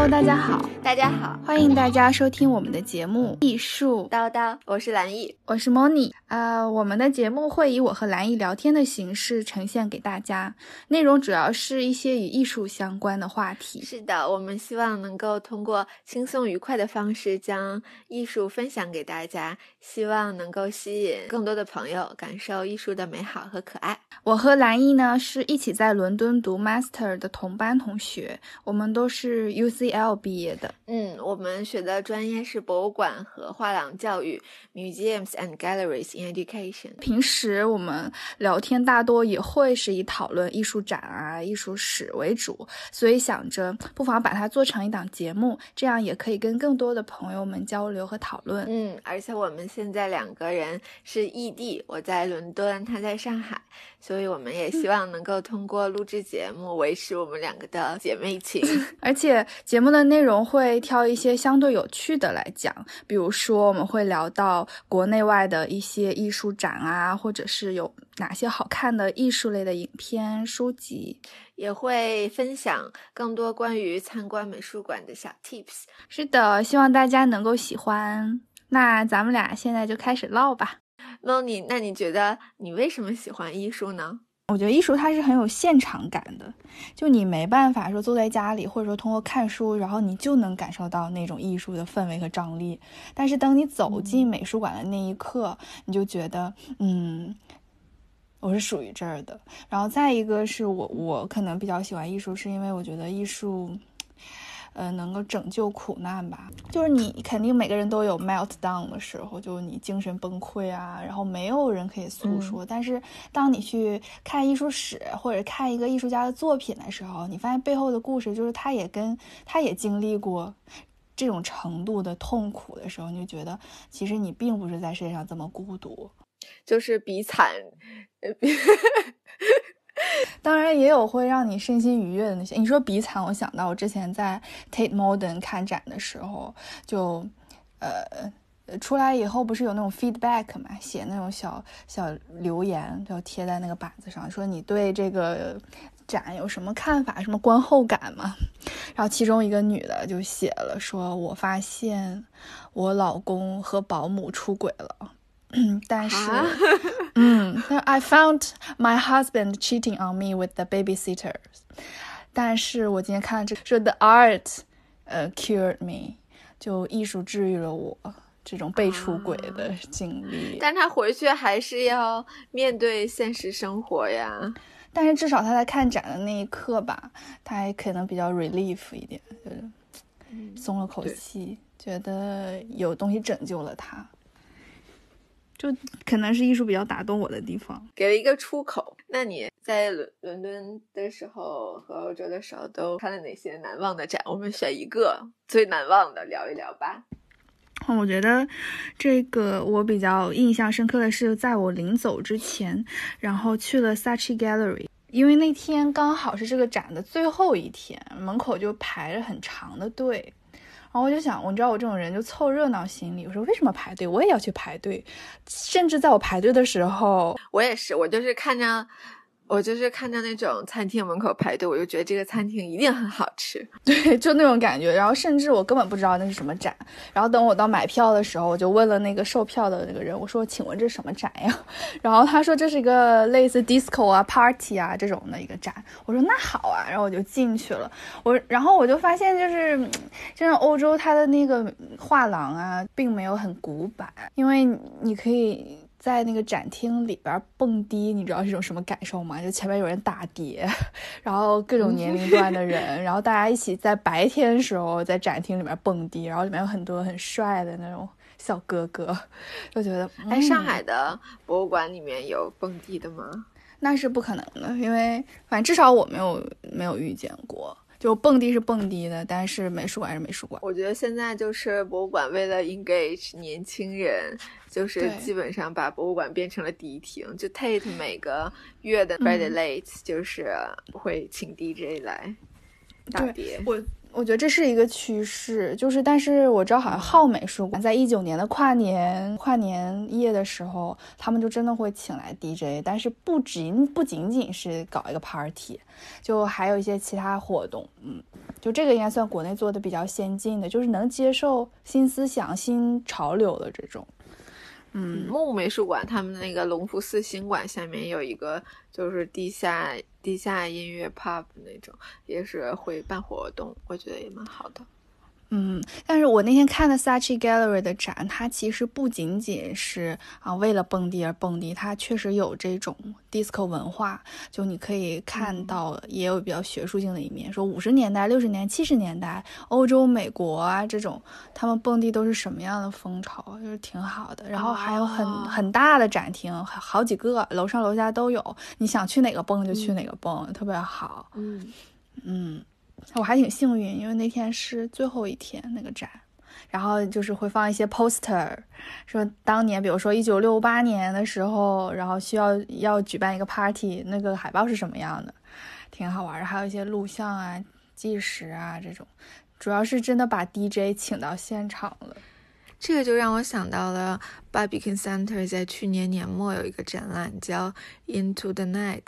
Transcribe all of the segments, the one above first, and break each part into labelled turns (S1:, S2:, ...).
S1: Hello，大家好，
S2: 大家好，
S1: 欢迎大家收听我们的节目《艺术。
S2: 叨叨》，我是蓝艺，
S1: 我是 Moni。呃，我们的节目会以我和蓝艺聊天的形式呈现给大家，内容主要是一些与艺术相关的话题。
S2: 是的，我们希望能够通过轻松愉快的方式将艺术分享给大家，希望能够吸引更多的朋友感受艺术的美好和可爱。
S1: 我和蓝艺呢是一起在伦敦读 Master 的同班同学，我们都是 UCL 毕业的。
S2: 嗯，我们学的专业是博物馆和画廊教育 （Museums and Galleries in Education）。
S1: 平时我们聊天大多也会是以讨论艺术展啊、艺术史为主，所以想着不妨把它做成一档节目，这样也可以跟更多的朋友们交流和讨论。
S2: 嗯，而且我们现在两个人是异地，我在伦敦，他在上海。所以我们也希望能够通过录制节目维持我们两个的姐妹情，
S1: 而且节目的内容会挑一些相对有趣的来讲，比如说我们会聊到国内外的一些艺术展啊，或者是有哪些好看的艺术类的影片、书籍，
S2: 也会分享更多关于参观美术馆的小 tips。
S1: 是的，希望大家能够喜欢。那咱们俩现在就开始唠吧。
S2: 那你那你觉得你为什么喜欢艺术呢？
S1: 我觉得艺术它是很有现场感的，就你没办法说坐在家里，或者说通过看书，然后你就能感受到那种艺术的氛围和张力。但是当你走进美术馆的那一刻，你就觉得，嗯，我是属于这儿的。然后再一个是我我可能比较喜欢艺术，是因为我觉得艺术。呃，能够拯救苦难吧？就是你肯定每个人都有 melt down 的时候，就是你精神崩溃啊，然后没有人可以诉说。但是当你去看艺术史或者看一个艺术家的作品的时候，你发现背后的故事，就是他也跟他也经历过这种程度的痛苦的时候，你就觉得其实你并不是在世界上这么孤独，
S2: 就是比惨。
S1: 当然也有会让你身心愉悦的那些。你说比惨，我想到我之前在 Tate Modern 看展的时候，就呃出来以后不是有那种 feedback 嘛，写那种小小留言，就贴在那个板子上，说你对这个展有什么看法，什么观后感嘛。然后其中一个女的就写了，说我发现我老公和保姆出轨了。但是，嗯但，I found my husband cheating on me with the babysitters。但是我今天看这说 the art，呃，cured me，就艺术治愈了我这种被出轨的经历。
S2: 但他回去还是要面对现实生活呀。
S1: 但是至少他在看展的那一刻吧，他还可能比较 relief 一点，就是松了口气，觉得有东西拯救了他。就可能是艺术比较打动我的地方，
S2: 给了一个出口。那你在伦伦敦的时候和欧洲的时候都看了哪些难忘的展？我们选一个最难忘的聊一聊吧。
S1: 我觉得这个我比较印象深刻的是，在我临走之前，然后去了 Saatchi Gallery，因为那天刚好是这个展的最后一天，门口就排着很长的队。然后我就想，我知道我这种人就凑热闹心理。我说为什么排队？我也要去排队。甚至在我排队的时候，
S2: 我也是，我就是看着。我就是看到那种餐厅门口排队，我就觉得这个餐厅一定很好吃，
S1: 对，就那种感觉。然后甚至我根本不知道那是什么展。然后等我到买票的时候，我就问了那个售票的那个人，我说：“请问这是什么展呀？” 然后他说：“这是一个类似 disco 啊、party 啊这种的一个展。”我说：“那好啊。”然后我就进去了。我然后我就发现，就是就像欧洲它的那个画廊啊，并没有很古板，因为你可以。在那个展厅里边蹦迪，你知道是种什么感受吗？就前面有人打碟，然后各种年龄段的人，然后大家一起在白天时候在展厅里面蹦迪，然后里面有很多很帅的那种小哥哥，就觉得
S2: 哎，上海的博物馆里面有蹦迪的吗？
S1: 那是不可能的，因为反正至少我没有没有遇见过。就蹦迪是蹦迪的，但是美术馆是美术馆。
S2: 我觉得现在就是博物馆为了 engage 年轻人，就是基本上把博物馆变成了迪厅。就 Tate 每个月的 Friday Late 就是会请 DJ 来打碟。
S1: 我我觉得这是一个趋势，就是但是我知道好像浩美术馆在一九年的跨年跨年夜的时候，他们就真的会请来 DJ，但是不仅不仅仅是搞一个 party，就还有一些其他活动，嗯，就这个应该算国内做的比较先进的，就是能接受新思想、新潮流的这种。
S2: 嗯，木美术馆他们那个隆福寺新馆下面有一个，就是地下地下音乐 pub 那种，也是会办活动，我觉得也蛮好的。
S1: 嗯，但是我那天看的 Saatchi Gallery 的展，它其实不仅仅是啊为了蹦迪而蹦迪，它确实有这种 disco 文化，就你可以看到也有比较学术性的一面，说五十年代、六十年、七十年代欧洲、美国啊这种他们蹦迪都是什么样的风潮，就是挺好的。然后还有很很大的展厅，好几个，楼上楼下都有，你想去哪个蹦就去哪个蹦，特别好。
S2: 嗯
S1: 嗯。我还挺幸运，因为那天是最后一天那个展，然后就是会放一些 poster，说当年，比如说一九六八年的时候，然后需要要举办一个 party，那个海报是什么样的，挺好玩的。还有一些录像啊、计时啊这种，主要是真的把 DJ 请到现场了。
S2: 这个就让我想到了 Barbican Center 在去年年末有一个展览叫 Into the Night，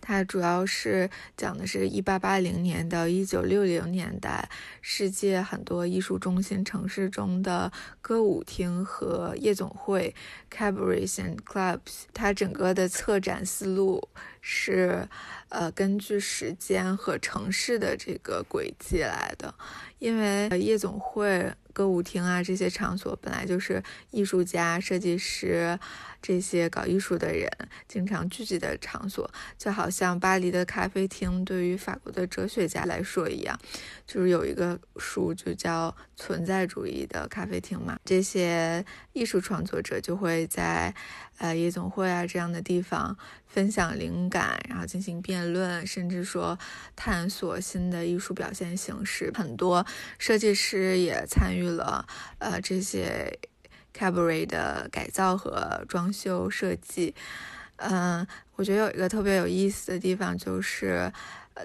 S2: 它主要是讲的是一八八零年到一九六零年代世界很多艺术中心城市中的歌舞厅和夜总会 cabarets and clubs。它整个的策展思路是呃根据时间和城市的这个轨迹来的，因为夜总会。歌舞厅啊，这些场所本来就是艺术家、设计师这些搞艺术的人经常聚集的场所，就好像巴黎的咖啡厅对于法国的哲学家来说一样，就是有一个书就叫《存在主义的咖啡厅》嘛。这些艺术创作者就会在呃夜总会啊这样的地方分享灵感，然后进行辩论，甚至说探索新的艺术表现形式。很多设计师也参与。了，呃，这些 cabaret 的改造和装修设计，嗯，我觉得有一个特别有意思的地方，就是，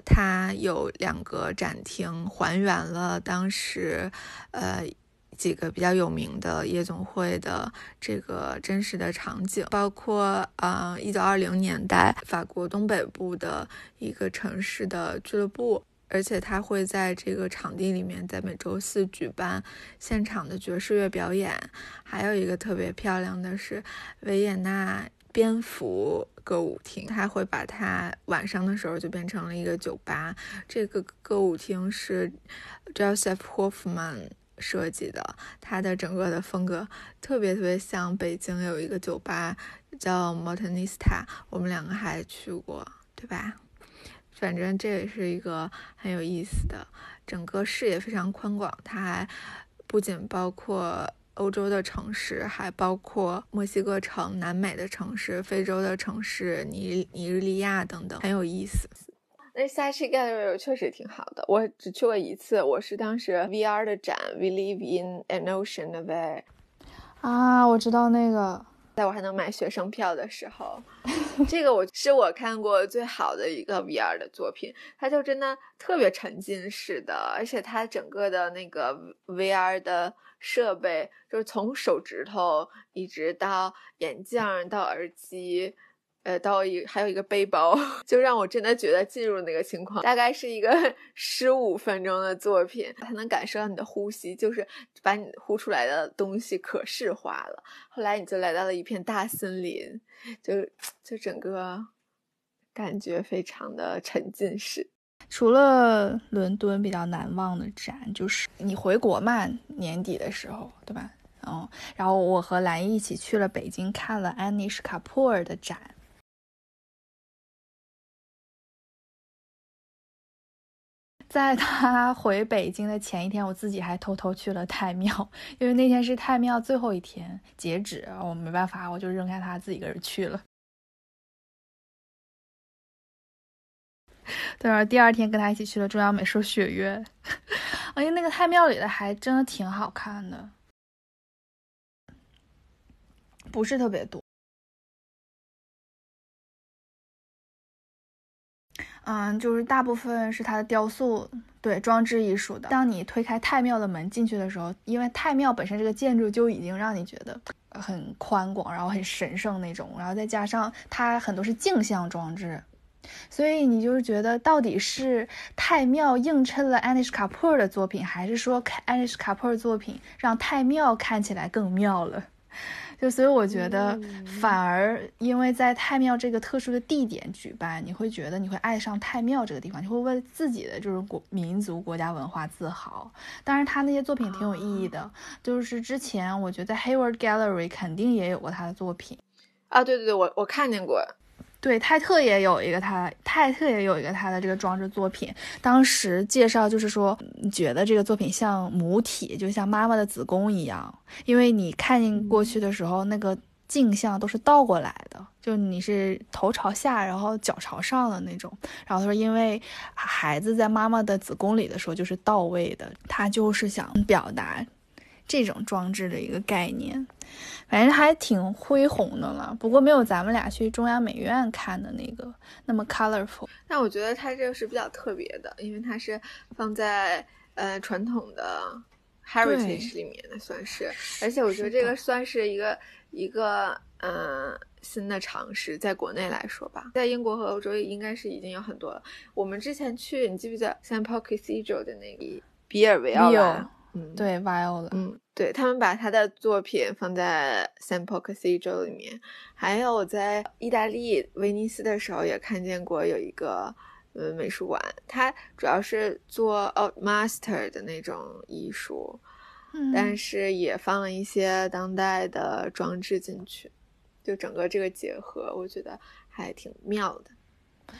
S2: 它有两个展厅还原了当时，呃，几个比较有名的夜总会的这个真实的场景，包括，呃，一九二零年代法国东北部的一个城市的俱乐部。而且他会在这个场地里面，在每周四举办现场的爵士乐表演。还有一个特别漂亮的是维也纳蝙蝠歌舞厅，他会把它晚上的时候就变成了一个酒吧。这个歌舞厅是 Joseph Hoffman 设计的，它的整个的风格特别特别像北京有一个酒吧叫 Montanista，我们两个还去过，对吧？反正这也是一个很有意思的，整个视野非常宽广。它还不仅包括欧洲的城市，还包括墨西哥城、南美的城市、非洲的城市、尼尼日利亚等等，很有意思。那 Saatchi Gallery 确实挺好的，我只去过一次，我是当时 VR 的展，We Live in an Ocean Away。
S1: 啊，我知道那个。
S2: 在我还能买学生票的时候，这个我是我看过最好的一个 VR 的作品，它就真的特别沉浸式的，而且它整个的那个 VR 的设备，就是从手指头一直到眼镜到耳机。呃，到一还有一个背包，就让我真的觉得进入那个情况。大概是一个 十五分钟的作品，它能感受到你的呼吸，就是把你呼出来的东西可视化了。后来你就来到了一片大森林，就就整个感觉非常的沉浸式。
S1: 除了伦敦比较难忘的展，就是你回国嘛，年底的时候，对吧？嗯，然后我和兰一起去了北京，看了安妮·什卡普尔的展。在他 回北京的前一天，我自己还偷偷去了太庙，因为那天是太庙最后一天截止，我没办法，我就扔下他自己一个人去了。对啊，第二天跟他一起去了中央美术学院，哎呀，那个太庙里的还真的挺好看的，不是特别多。嗯，就是大部分是它的雕塑，对装置艺术的。当你推开太庙的门进去的时候，因为太庙本身这个建筑就已经让你觉得很宽广，然后很神圣那种，然后再加上它很多是镜像装置。所以你就是觉得，到底是太庙映衬了 Anish Kapoor 的作品，还是说 Anish Kapoor 作品让太庙看起来更妙了？就所以我觉得，反而因为在太庙这个特殊的地点举办，你会觉得你会爱上太庙这个地方，你会为自己的就是国民族国家文化自豪。当然，他那些作品挺有意义的，就是之前我觉得 Hayward Gallery 肯定也有过他的作品
S2: 啊，对对对，我我看见过。
S1: 对泰特也有一个他，泰特也有一个他的这个装置作品。当时介绍就是说，觉得这个作品像母体，就像妈妈的子宫一样，因为你看过去的时候，那个镜像都是倒过来的，就你是头朝下，然后脚朝上的那种。然后他说，因为孩子在妈妈的子宫里的时候就是到位的，他就是想表达这种装置的一个概念。反正还挺恢宏的了，不过没有咱们俩去中央美院看的那个那么 colorful。
S2: 但我觉得它这个是比较特别的，因为它是放在呃传统的 heritage 里面的，算是。而且我觉得这个算是一个一个嗯新的尝试，在国内来说吧，在英国和欧洲应该是已经有很多了。我们之前去，你记不记得 Saint Paul Cathedral 的那个比尔维奥拉？
S1: 嗯，对，Viola，
S2: 嗯。对他们把他的作品放在 Paul Cathedral 里面，还有我在意大利威尼斯的时候也看见过有一个呃美术馆，它主要是做 Old Master 的那种艺术，嗯。但是也放了一些当代的装置进去，就整个这个结合，我觉得还挺妙的，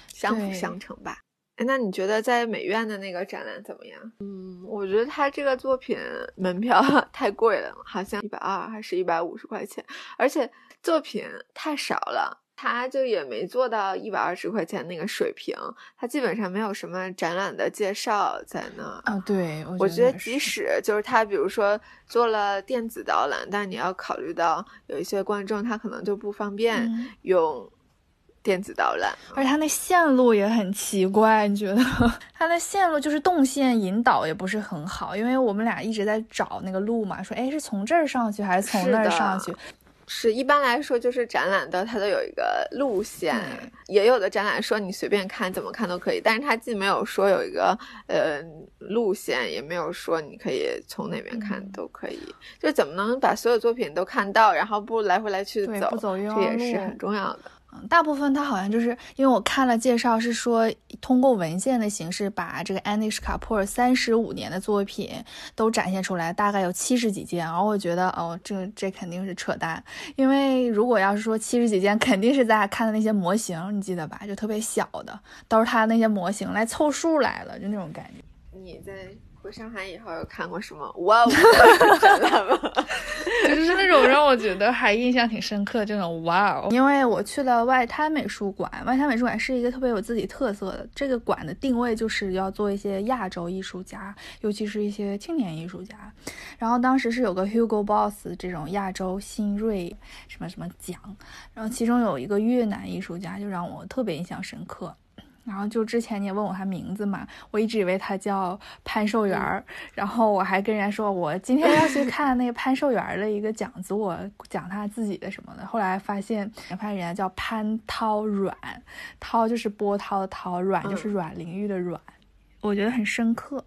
S2: 相辅相成吧。哎，那你觉得在美院的那个展览怎么样？嗯，我觉得他这个作品门票 太贵了，好像一百二还是一百五十块钱，而且作品太少了，他就也没做到一百二十块钱那个水平，他基本上没有什么展览的介绍在那。
S1: 啊，对，
S2: 我
S1: 觉
S2: 得即使就是他，比如说做了电子导览，但你要考虑到有一些观众他可能就不方便用。电子导览，
S1: 而且它那线路也很奇怪，你觉得？它的线路就是动线引导也不是很好，因为我们俩一直在找那个路嘛，说哎是从这儿上去还是从那儿上去？
S2: 是一般来说就是展览的它都有一个路线，也有的展览说你随便看怎么看都可以，但是它既没有说有一个呃路线，也没有说你可以从哪边看都可以，就怎么能把所有作品都看到，然后不来回来去走，
S1: 这
S2: 也是很重要的。
S1: 大部分它好像就是因为我看了介绍，是说通过文献的形式把这个 Anish Kapoor 三十五年的作品都展现出来，大概有七十几件。然后我觉得，哦，这这肯定是扯淡，因为如果要是说七十几件，肯定是咱俩看的那些模型，你记得吧？就特别小的，都是他那些模型来凑数来了，就那种感觉。
S2: 你在。回上海以后有看过什么哇哦展览吗？
S1: 就是那种让我觉得还印象挺深刻的这种哇哦。因为我去了外滩美术馆，外滩美术馆是一个特别有自己特色的，这个馆的定位就是要做一些亚洲艺术家，尤其是一些青年艺术家。然后当时是有个 Hugo Boss 这种亚洲新锐什么什么奖，然后其中有一个越南艺术家就让我特别印象深刻。然后就之前你也问我他名字嘛，我一直以为他叫潘寿元儿，然后我还跟人家说我今天要去看那个潘寿元的一个讲座，讲他自己的什么的。后来发现，发现人家叫潘涛阮，涛就是波涛的涛，阮就是阮玲玉的阮，我觉得很深刻，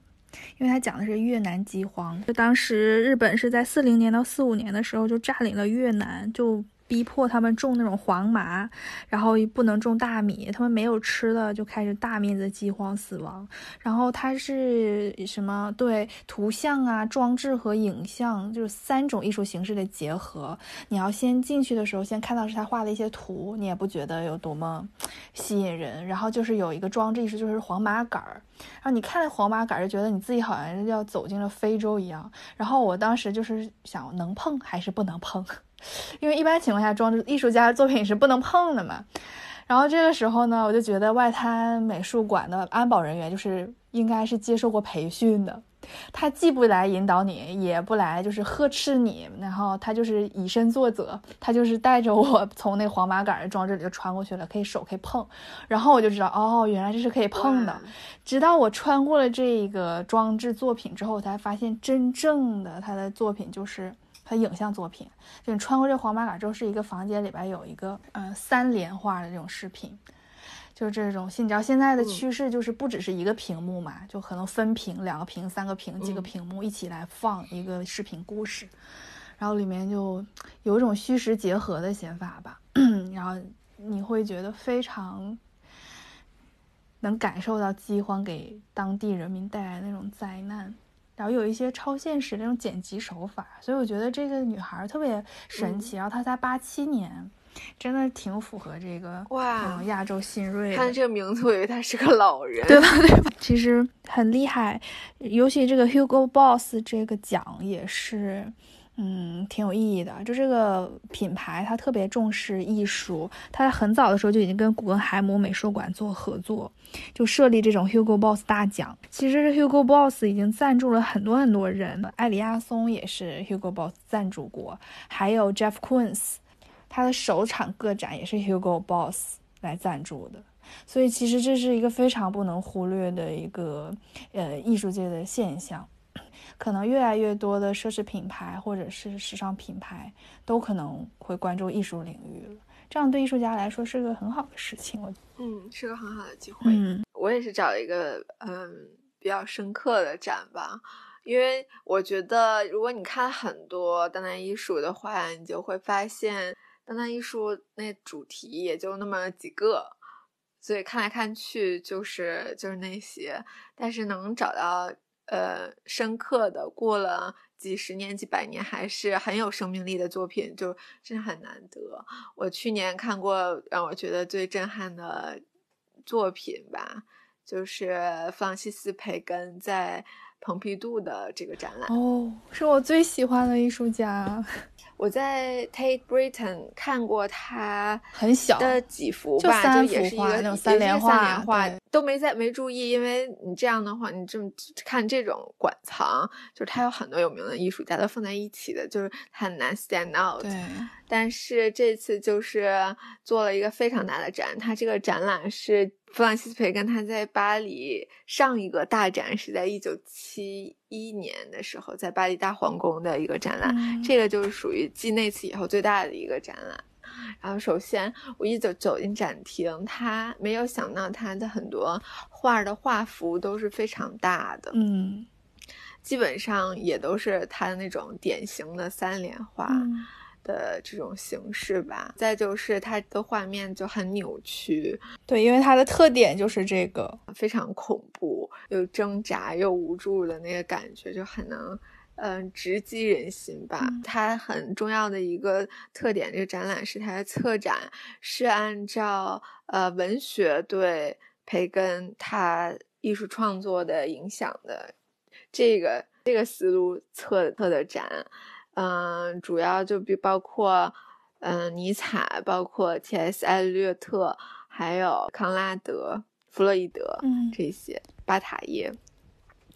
S1: 因为他讲的是越南饥荒，就当时日本是在四零年到四五年的时候就占领了越南，就。逼迫他们种那种黄麻，然后不能种大米，他们没有吃的，就开始大面积饥荒死亡。然后它是什么？对，图像啊、装置和影像，就是三种艺术形式的结合。你要先进去的时候，先看到是他画的一些图，你也不觉得有多么吸引人。然后就是有一个装置艺术，就是黄麻杆儿，然后你看那黄麻杆儿，就觉得你自己好像要走进了非洲一样。然后我当时就是想，能碰还是不能碰？因为一般情况下，装置艺术家的作品是不能碰的嘛。然后这个时候呢，我就觉得外滩美术馆的安保人员就是应该是接受过培训的，他既不来引导你，也不来就是呵斥你，然后他就是以身作则，他就是带着我 从那黄麻杆的装置里就穿过去了，可以手可以碰，然后我就知道哦，原来这是可以碰的。直到我穿过了这个装置作品之后，我才发现真正的他的作品就是他影像作品。就你穿过这黄马甲之后，是一个房间里边有一个嗯三连画的这种视频。就是这种，你知道现在的趋势就是不只是一个屏幕嘛，就可能分屏、两个屏、三个屏、几个屏幕一起来放一个视频故事，然后里面就有一种虚实结合的写法吧，然后你会觉得非常能感受到饥荒给当地人民带来那种灾难，然后有一些超现实那种剪辑手法，所以我觉得这个女孩特别神奇，然后她才八七年。真的挺符合这个
S2: 哇，
S1: 亚洲新锐。
S2: 看这个名字，我以为她是个老人，
S1: 对吧？对吧？其实很厉害，尤其这个 Hugo Boss 这个奖也是，嗯，挺有意义的。就这个品牌，它特别重视艺术，它很早的时候就已经跟古根海姆美术馆做合作，就设立这种 Hugo Boss 大奖。其实这 Hugo Boss 已经赞助了很多很多人，艾里亚松也是 Hugo Boss 赞助过，还有 Jeff Koons。他的首场个展也是 Hugo Boss 来赞助的，所以其实这是一个非常不能忽略的一个呃艺术界的现象，可能越来越多的奢侈品牌或者是时尚品牌都可能会关注艺术领域了，这样对艺术家来说是个很好的事情。我
S2: 嗯，是个很好的机会。嗯，我也是找了一个嗯比较深刻的展吧，因为我觉得如果你看很多当代艺术的话，你就会发现。当代艺术那主题也就那么几个，所以看来看去就是就是那些，但是能找到呃深刻的，过了几十年几百年还是很有生命力的作品，就真的很难得。我去年看过让我觉得最震撼的作品吧，就是弗朗西斯培根在蓬皮杜的这个展览
S1: 哦，是我最喜欢的艺术家。
S2: 我在 Tate Britain 看过他
S1: 很小
S2: 的几幅吧，就也是一个
S1: 那种三
S2: 连
S1: 画，
S2: 都没在没注意，因为你这样的话，你这么看这种馆藏，就是他有很多有名的艺术家都放在一起的，就是很难 stand out。
S1: 对。
S2: 但是这次就是做了一个非常大的展，他这个展览是弗朗西斯培根他在巴黎上一个大展是在一九七一年的时候在巴黎大皇宫的一个展览，这个就是属于继那次以后最大的一个展览。然后首先我一走走进展厅，他没有想到他的很多画的画幅都是非常大的，
S1: 嗯，
S2: 基本上也都是他的那种典型的三联画。的这种形式吧，再就是它的画面就很扭曲，
S1: 对，因为它的特点就是这个
S2: 非常恐怖，又挣扎又无助的那个感觉，就很能嗯直击人心吧。它很重要的一个特点，这个展览是它的策展是按照呃文学对培根他艺术创作的影响的这个这个思路策策的展。嗯，主要就比包括，嗯，尼采，包括 T.S. 艾略特，还有康拉德、弗洛伊德，
S1: 嗯，
S2: 这些巴塔耶，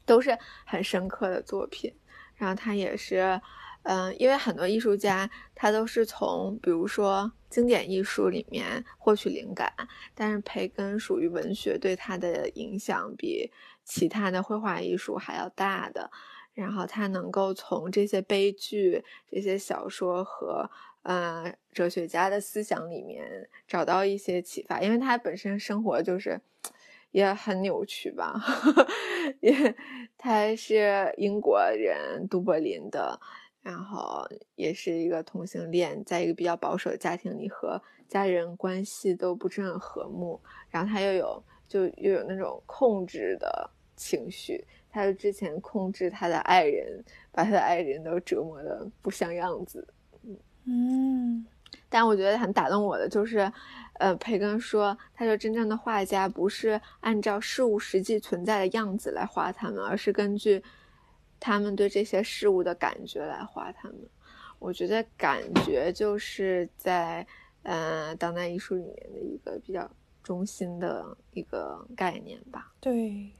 S2: 都是很深刻的作品。然后他也是，嗯，因为很多艺术家他都是从比如说经典艺术里面获取灵感，但是培根属于文学对他的影响比其他的绘画艺术还要大的。然后他能够从这些悲剧、这些小说和呃哲学家的思想里面找到一些启发，因为他本身生活就是也很扭曲吧。也他是英国人，都柏林的，然后也是一个同性恋，在一个比较保守的家庭里，和家人关系都不是很和睦。然后他又有就又有那种控制的情绪。他就之前控制他的爱人，把他的爱人都折磨的不像样子。
S1: 嗯，
S2: 但我觉得很打动我的就是，呃，培根说，他说真正的画家不是按照事物实际存在的样子来画他们，而是根据他们对这些事物的感觉来画他们。我觉得感觉就是在呃当代艺术里面的一个比较中心的一个概念吧。
S1: 对。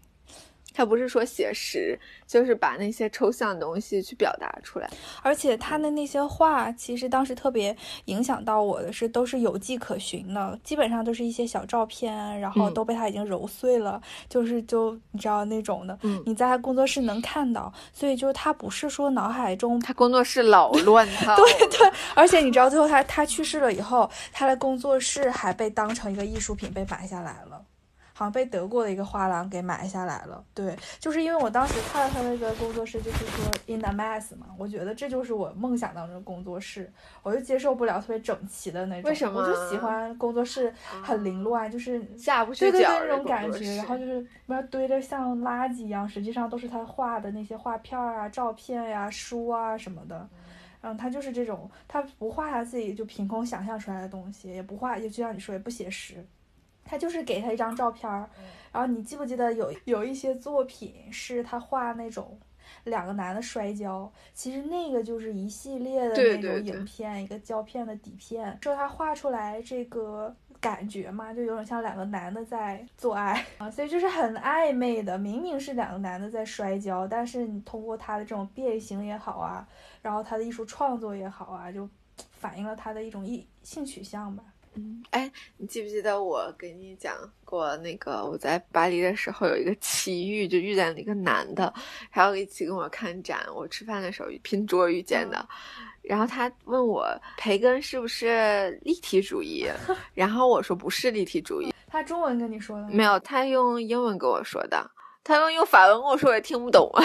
S2: 他不是说写实，就是把那些抽象的东西去表达出来。
S1: 而且他的那些画，其实当时特别影响到我的是，都是有迹可循的，基本上都是一些小照片，然后都被他已经揉碎了，就是就你知道那种的。
S2: 嗯，
S1: 你在他工作室能看到，所以就是他不是说脑海中，
S2: 他工作室老乱 套。
S1: 对对，而且你知道最后他他去世了以后，他的工作室还被当成一个艺术品被买下来了。好像被德国的一个画廊给买下来了，对，就是因为我当时看了他那个工作室，就是说 in a mess 嘛，我觉得这就是我梦想当中的工作室，我就接受不了特别整齐的那种，
S2: 为什么？
S1: 我就喜欢工作室很凌乱，就是
S2: 下不去
S1: 脚那种感觉，然后就是那堆的像垃圾一样，实际上都是他画的那些画片啊、照片呀、书啊什么的，嗯，他就是这种，他不画他自己就凭空想象出来的东西，也不画，也就像你说，也不写实。他就是给他一张照片儿，然后你记不记得有有一些作品是他画那种两个男的摔跤，其实那个就是一系列的那种影片，一个胶片的底片，说他画出来这个感觉嘛，就有点像两个男的在做爱。啊，所以就是很暧昧的，明明是两个男的在摔跤，但是你通过他的这种变形也好啊，然后他的艺术创作也好啊，就反映了他的一种艺性取向吧。
S2: 嗯，哎，你记不记得我给你讲过那个我在巴黎的时候有一个奇遇，就遇见了一个男的，然后一起跟我看展。我吃饭的时候拼桌遇见的，然后他问我培根是不是立体主义，然后我说不是立体主义。
S1: 他中文跟你说的？
S2: 没有，他用英文跟我说的。他用用法文跟我说，我也听不懂啊。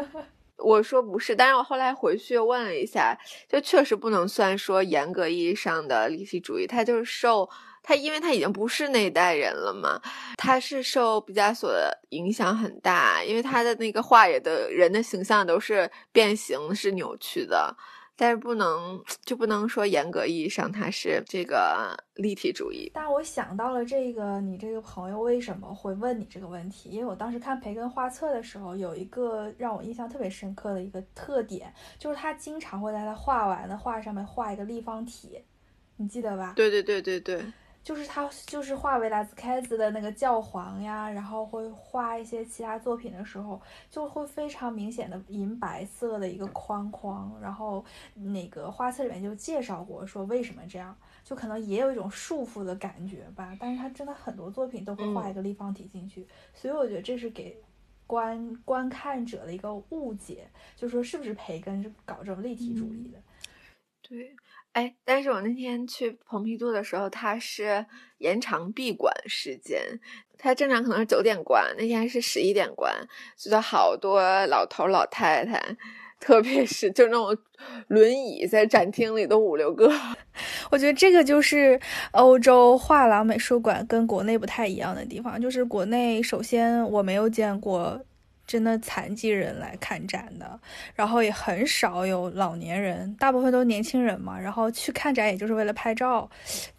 S2: 我说不是，但是我后来回去问了一下，就确实不能算说严格意义上的立体主义，他就是受他，因为他已经不是那一代人了嘛，他是受毕加索影响很大，因为他的那个画也的人的形象都是变形、是扭曲的。但是不能就不能说严格意义上它是这个立体主义。
S1: 但我想到了这个，你这个朋友为什么会问你这个问题？因为我当时看培根画册的时候，有一个让我印象特别深刻的一个特点，就是他经常会在他画完的画上面画一个立方体，你记得吧？
S2: 对对对对对。
S1: 就是他，就是画维拉斯凯兹的那个教皇呀，然后会画一些其他作品的时候，就会非常明显的银白色的一个框框，然后那个画册里面就介绍过说为什么这样，就可能也有一种束缚的感觉吧。但是他真的很多作品都会画一个立方体进去，所以我觉得这是给观观看者的一个误解，就说是不是培根是搞这种立体主义的？
S2: 对。哎，但是我那天去蓬皮杜的时候，它是延长闭馆时间，它正常可能是九点关，那天是十一点关，觉得好多老头老太太，特别是就那种轮椅在展厅里都五六个。
S1: 我觉得这个就是欧洲画廊美术馆跟国内不太一样的地方，就是国内首先我没有见过。真的残疾人来看展的，然后也很少有老年人，大部分都是年轻人嘛。然后去看展也就是为了拍照，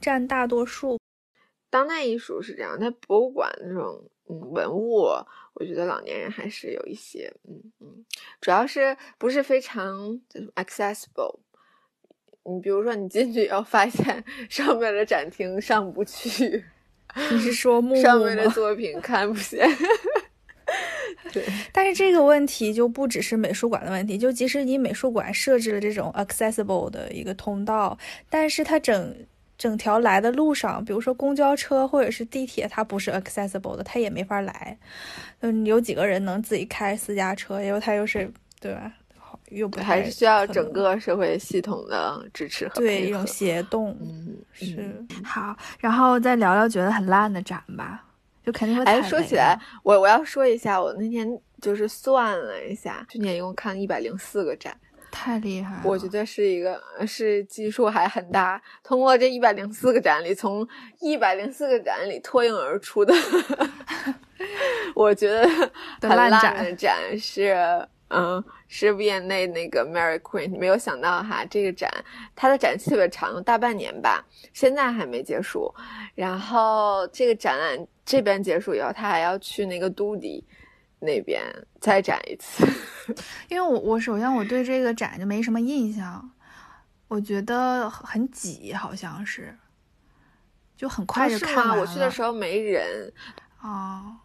S1: 占大多数。
S2: 当代艺术是这样，在博物馆那种嗯文物，我觉得老年人还是有一些嗯嗯，主要是不是非常 accessible。你比如说你进去以后发现 上面的展厅上不去，
S1: 你是说木
S2: 上面的作品看不见？对，
S1: 但是这个问题就不只是美术馆的问题，就即使你美术馆设置了这种 accessible 的一个通道，但是它整整条来的路上，比如说公交车或者是地铁，它不是 accessible 的，它也没法来。嗯，有几个人能自己开私家车？因为它又是对吧？又不
S2: 还是需要整个社会系统的支持和
S1: 对一种协动。嗯，是好，然后再聊聊觉得很烂的展吧。就肯定会。
S2: 哎，说起来，我我要说一下，我那天就是算了一下，去年一共看了一百零四个展，
S1: 太厉害了。
S2: 我觉得是一个是基数还很大。通过这一百零四个展里，从一百零四个展里脱颖而出的，我觉得很烂的展是。嗯，是 N A 那个 Mary Queen，没有想到哈，这个展它的展期特别长，大半年吧，现在还没结束。然后这个展览这边结束以后，他还要去那个都迪那边再展一次。
S1: 因为我我首先我对这个展就没什么印象，我觉得很挤，好像是，就很快就看完
S2: 了。我去的时候没人
S1: 啊。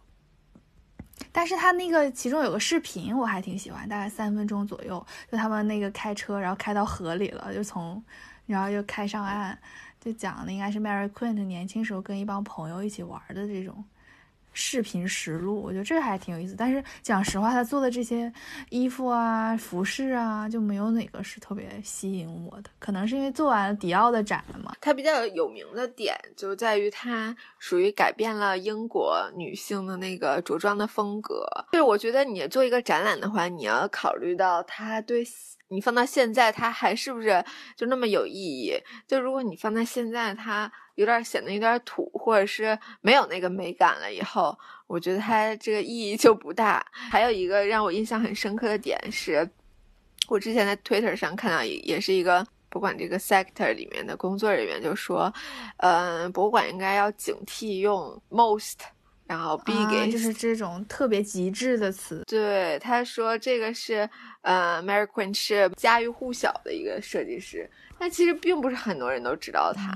S1: 但是他那个其中有个视频我还挺喜欢，大概三分钟左右，就他们那个开车，然后开到河里了，就从，然后又开上岸，就讲的应该是 Mary Queen 年轻时候跟一帮朋友一起玩的这种。视频实录，我觉得这还挺有意思。但是讲实话，他做的这些衣服啊、服饰啊，就没有哪个是特别吸引我的。可能是因为做完了迪奥的展了嘛。
S2: 他比较有名的点就在于他属于改变了英国女性的那个着装的风格。就是我觉得你做一个展览的话，你要考虑到他对你放到现在，它还是不是就那么有意义？就如果你放在现在，它。有点显得有点土，或者是没有那个美感了。以后我觉得它这个意义就不大。还有一个让我印象很深刻的点是，我之前在 Twitter 上看到，也是一个博物馆这个 sector 里面的工作人员就说，嗯，博物馆应该要警惕用 most，然后 big，
S1: 就是这种特别极致的词。
S2: 对，他说这个是，呃，Mary Queen 是家喻户晓的一个设计师，但其实并不是很多人都知道他。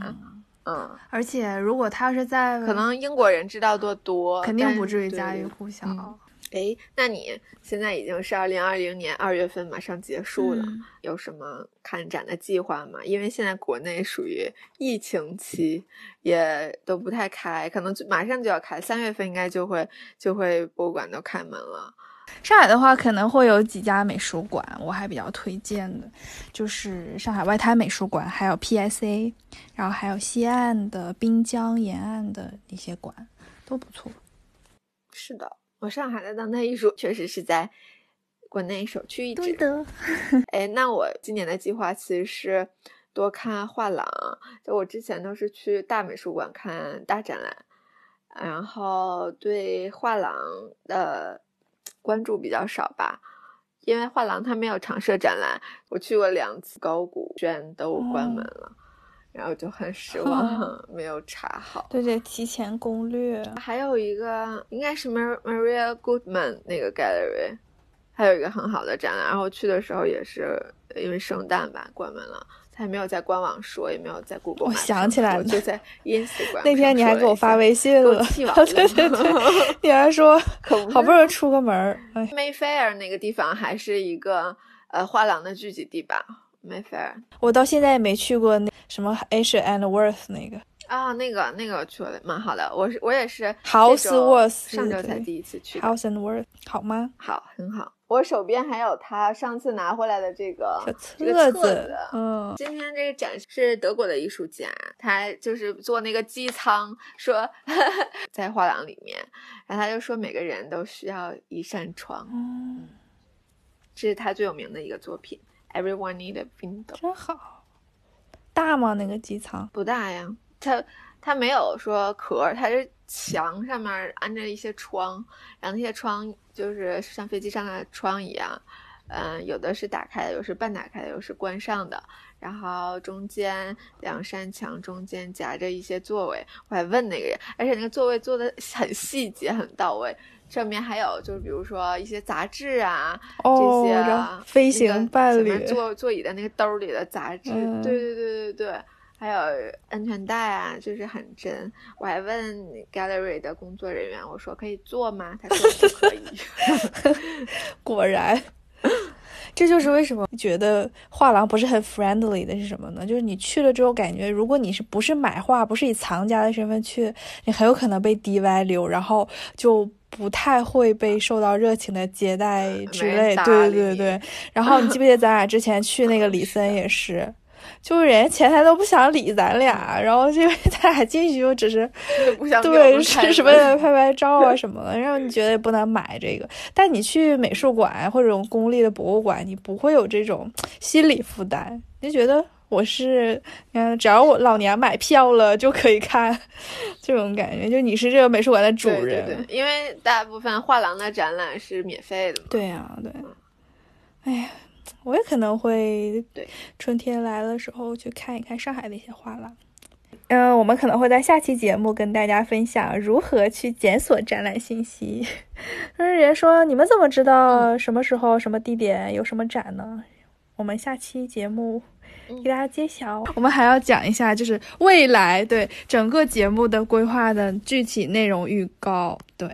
S2: 嗯，
S1: 而且如果他是在，
S2: 可能英国人知道多多，
S1: 肯定不至于家喻户晓。
S2: 哎，那你现在已经是二零二零年二月份，马上结束了，有什么看展的计划吗？因为现在国内属于疫情期，也都不太开，可能马上就要开，三月份应该就会就会博物馆都开门了。
S1: 上海的话可能会有几家美术馆，我还比较推荐的，就是上海外滩美术馆，还有 PSA，然后还有西岸的滨江沿岸的一些馆都不错。
S2: 是的，我上海的当代艺术确实是在国内首屈一指。
S1: 对的。
S2: 哎，那我今年的计划其实是多看画廊，就我之前都是去大美术馆看大展览，然后对画廊的。关注比较少吧，因为画廊它没有常设展览。我去过两次，高古轩都关门了，然后就很失 望，没有查好。
S1: 对对，提前攻略。
S2: 还有一个应该是 Maria Goodman 那个 gallery，还有一个很好的展览。然后去的时候也是因为圣诞吧，关门了。他也没有在官网说，也没有在故宫。
S1: 我想起来了，
S2: 就在 Instagram。
S1: 那天你还给我发微信了，对对对，你还说好不容易出个门儿。
S2: Mayfair 那个地方还是一个呃画廊的聚集地吧？Mayfair，
S1: 我到现在也没去过那什么 Asia and Worth 那个
S2: 啊，那个那个去了蛮好的。我是我也是
S1: House Worth，
S2: 上周才第一次去
S1: House and Worth，好吗？
S2: 好，很好。我手边还有他上次拿回来的这个
S1: 册
S2: 子，嗯，今天这个展是德国的艺术家，他就是做那个机舱，说 在画廊里面，然后他就说每个人都需要一扇窗，嗯，这是他最有名的一个作品，Everyone need a window，
S1: 真好，大吗？那个机舱
S2: 不大呀，它它没有说壳，它是墙上面安着一些窗，然后那些窗。就是像飞机上的窗一样，嗯，有的是打开的，有是半打开的，有是关上的。然后中间两扇墙中间夹着一些座位。我还问那个人，而且那个座位做的很细节，很到位。上面还有就是比如说一些杂志啊，这些
S1: 飞行伴侣
S2: 座座椅的那个兜里的杂志。对对对对对。还有安全带啊，就是很真。我还问 gallery 的工作人员，我说可以坐吗？他说不可以。
S1: 果然，这就是为什么觉得画廊不是很 friendly 的是什么呢？就是你去了之后，感觉如果你是不是买画，不是以藏家的身份去，你很有可能被滴歪流，然后就不太会被受到热情的接待之类。对对对对。然后你记不记得咱俩之前去那个李森也是？就是人家前台都不想理咱俩，然后因为咱俩进去就只是对是什么拍拍照啊 什么的，然后你觉得也不能买这个，但你去美术馆或者公立的博物馆，你不会有这种心理负担，你就觉得我是嗯，只要我老娘买票了就可以看，这种感觉，就你是这个美术馆的主人。
S2: 对对对，因为大部分画廊的展览是免费的嘛。
S1: 对呀，对。哎呀。我也可能会
S2: 对
S1: 春天来的时候去看一看上海的一些画廊。嗯，我们可能会在下期节目跟大家分享如何去检索展览信息。但是人家说你们怎么知道什么时候、什么地点有什么展呢？我们下期节目给大家揭晓。我们还要讲一下，就是未来对整个节目的规划的具体内容预告。对，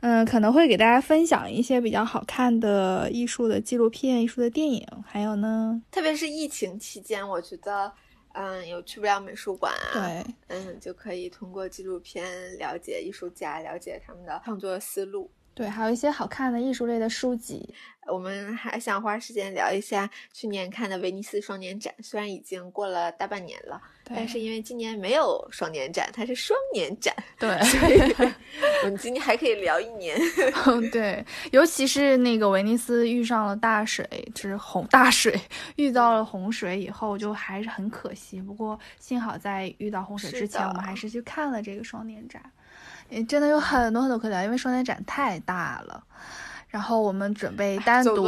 S1: 嗯，可能会给大家分享一些比较好看的艺术的纪录片、艺术的电影，还有呢，
S2: 特别是疫情期间，我觉得。嗯，有去不了美术馆啊？
S1: 对，
S2: 嗯，就可以通过纪录片了解艺术家，了解他们的创作思路。
S1: 对，还有一些好看的艺术类的书籍。
S2: 我们还想花时间聊一下去年看的威尼斯双年展，虽然已经过了大半年了，但是因为今年没有双年展，它是双年展，
S1: 对，
S2: 所以 我们今年还可以聊一年。
S1: 对，尤其是那个威尼斯遇上了大水，就是洪大水，遇到了洪水以后，就还是很可惜。不过幸好在遇到洪水之前，我们还是去看了这个双年展。真的有很多很多可聊，因为双年展太大了。然后我们准备单独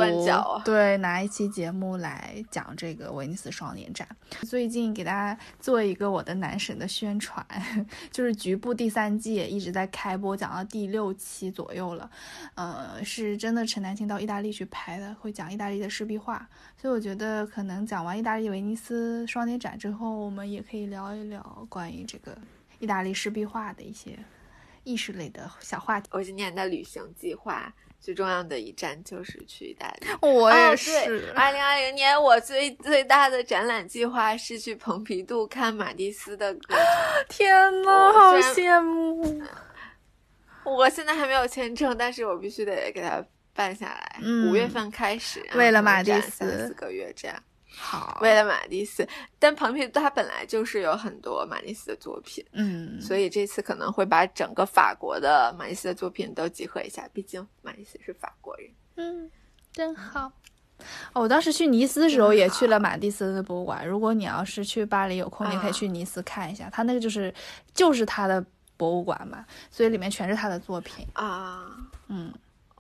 S1: 对拿一期节目来讲这个威尼斯双年展。最近给大家做一个我的男神的宣传，就是局部第三季一直在开播，讲到第六期左右了。呃，是真的陈丹青到意大利去拍的，会讲意大利的湿壁画。所以我觉得可能讲完意大利威尼斯双年展之后，我们也可以聊一聊关于这个意大利湿壁画的一些。意识类的小话题。
S2: 我今年的旅行计划最重要的一站就是去意大利。
S1: 我也是。
S2: 二零二零年我最最大的展览计划是去蓬皮杜看马蒂斯的歌。
S1: 天呐，好羡慕！
S2: 我现在还没有签证，但是我必须得给他办下来。五月份开始，
S1: 为了马蒂
S2: 斯，四个月这样。
S1: 好，
S2: 为了马蒂斯，但蓬皮杜它本来就是有很多马蒂斯的作品，
S1: 嗯，
S2: 所以这次可能会把整个法国的马蒂斯的作品都集合一下，毕竟马蒂斯是法国人，
S1: 嗯，真好。哦，我当时去尼斯的时候也去了马蒂斯的博物馆。如果你要是去巴黎有空，你可以去尼斯看一下，他那个就是就是他的博物馆嘛，所以里面全是他的作品
S2: 啊，
S1: 嗯。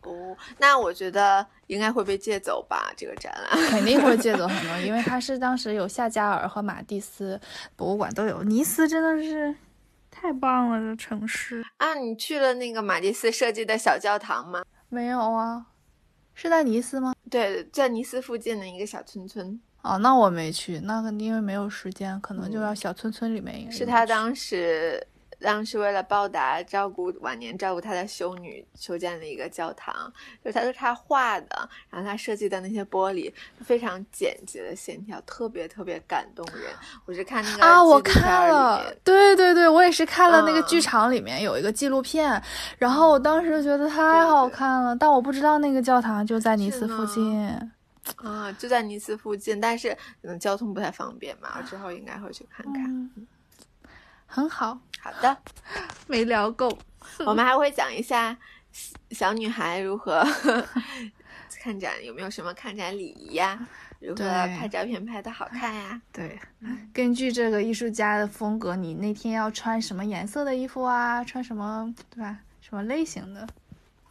S2: 哦，那我觉得应该会被借走吧？这个展览
S1: 肯定会借走很多，因为它是当时有夏加尔和马蒂斯博物馆都有。尼斯真的是太棒了，这城市
S2: 啊！你去了那个马蒂斯设计的小教堂吗？
S1: 没有啊，是在尼斯吗？
S2: 对，在尼斯附近的一个小村村。
S1: 哦，那我没去，那个因为没有时间，可能就要小村村里面。
S2: 是他当时。当时为了报答照顾晚年照顾他的修女，修建了一个教堂。就是他是他画的，然后他设计的那些玻璃非常简洁的线条，特别特别感动人。我是看那个
S1: 啊，我看了，对对对，我也是看了那个剧场里面有一个纪录片，然后我当时觉得太好看了，但我不知道那个教堂就在尼斯附近
S2: 啊，就在尼斯附近，但是嗯，交通不太方便嘛，之后应该会去看看。
S1: 很好，
S2: 好的，
S1: 没聊够，
S2: 我们还会讲一下小女孩如何 看展，有没有什么看展礼仪呀？如何拍照片拍的好看呀？
S1: 对，根据这个艺术家的风格，你那天要穿什么颜色的衣服啊？穿什么，对吧？什么类型的？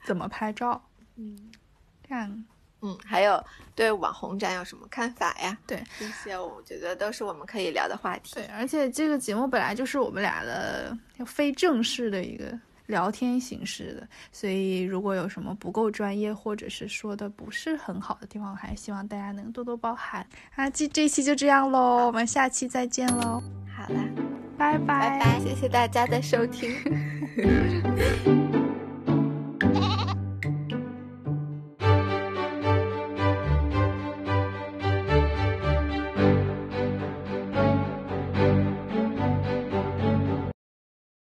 S1: 怎么拍照？
S2: 嗯，
S1: 这样。
S2: 嗯，还有对网红展有什么看法呀？
S1: 对，
S2: 这些我觉得都是我们可以聊的话题。
S1: 对，而且这个节目本来就是我们俩的非正式的一个聊天形式的，所以如果有什么不够专业或者是说的不是很好的地方，还希望大家能多多包涵。啊，这这期就这样喽，我们下期再见喽。
S2: 好啦，
S1: 拜
S2: 拜拜拜，谢谢大家的收听。